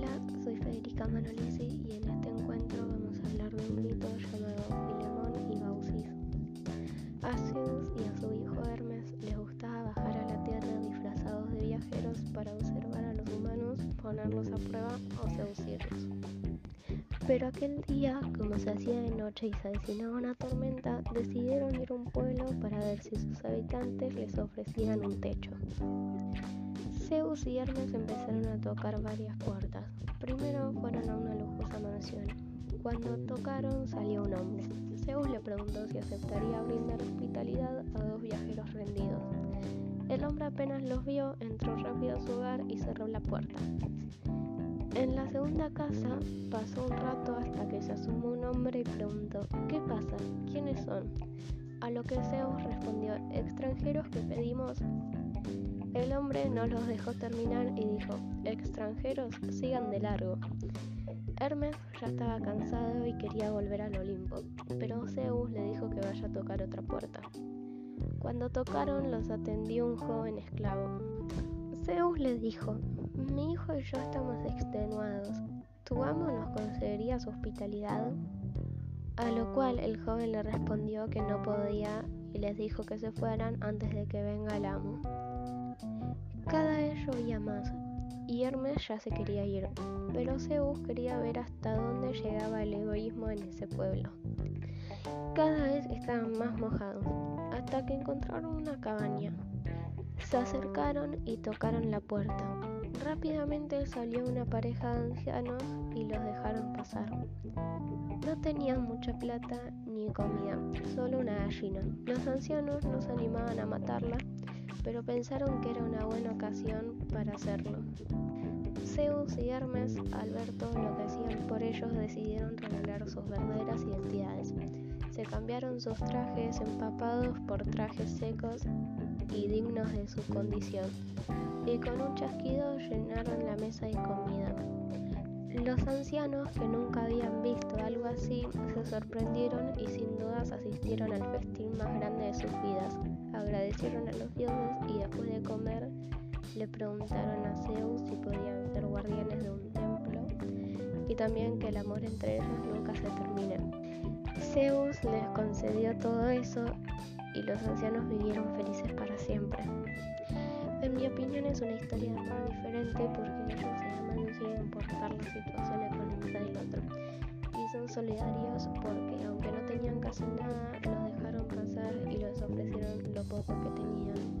Hola, soy Federica Manolesi y en este encuentro vamos a hablar de un mito llamado Filemón y Baucis. A Zeus y a su hijo Hermes les gustaba bajar a la tierra disfrazados de viajeros para observar a los humanos, ponerlos a prueba o seducirlos. Pero aquel día, como se hacía de noche y se avecinaba una tormenta, decidieron ir a un pueblo para ver si sus habitantes les ofrecían un techo. Zeus y Hermes empezaron a tocar varias puertas. Primero fueron a una lujosa mansión. Cuando tocaron salió un hombre. Zeus le preguntó si aceptaría brindar hospitalidad a dos viajeros rendidos. El hombre apenas los vio, entró rápido a su hogar y cerró la puerta. En la segunda casa pasó un rato hasta que se asomó un hombre y preguntó, ¿qué pasa? ¿Quiénes son? A lo que Zeus respondió, extranjeros que pedimos. El hombre no los dejó terminar y dijo, extranjeros, sigan de largo. Hermes ya estaba cansado y quería volver al Olimpo, pero Zeus le dijo que vaya a tocar otra puerta. Cuando tocaron los atendió un joven esclavo. Zeus le dijo, mi hijo y yo estamos extenuados. ¿Tu amo nos concedería su hospitalidad? A lo cual el joven le respondió que no podía y les dijo que se fueran antes de que venga el amo. Cada vez llovía más y Hermes ya se quería ir, pero Zeus quería ver hasta dónde llegaba el egoísmo en ese pueblo. Cada vez estaban más mojados, hasta que encontraron una cabaña. Se acercaron y tocaron la puerta. Rápidamente salió una pareja de ancianos y los dejaron pasar. No tenían mucha plata ni comida, solo una gallina. Los ancianos no se animaban a matarla, pero pensaron que era una buena ocasión para hacerlo. Zeus y Hermes, al ver todo lo que hacían por ellos, decidieron revelar sus verdaderas identidades. Se cambiaron sus trajes empapados por trajes secos y dignos de su condición, y con un chasquido llenaron la mesa de comida. Los ancianos, que nunca habían visto algo así, se sorprendieron y sin dudas asistieron al festín más grande de sus vidas. Agradecieron a los dioses y después de comer le preguntaron a Zeus si podían ser guardianes de un templo y también que el amor entre ellos nunca se termine. Zeus les concedió todo eso y los ancianos vivieron felices opinión es una historia muy diferente porque ellos se aman sin importar la situación económica del otro. Y son solidarios porque aunque no tenían casi nada, los dejaron pasar y les ofrecieron lo poco que tenían.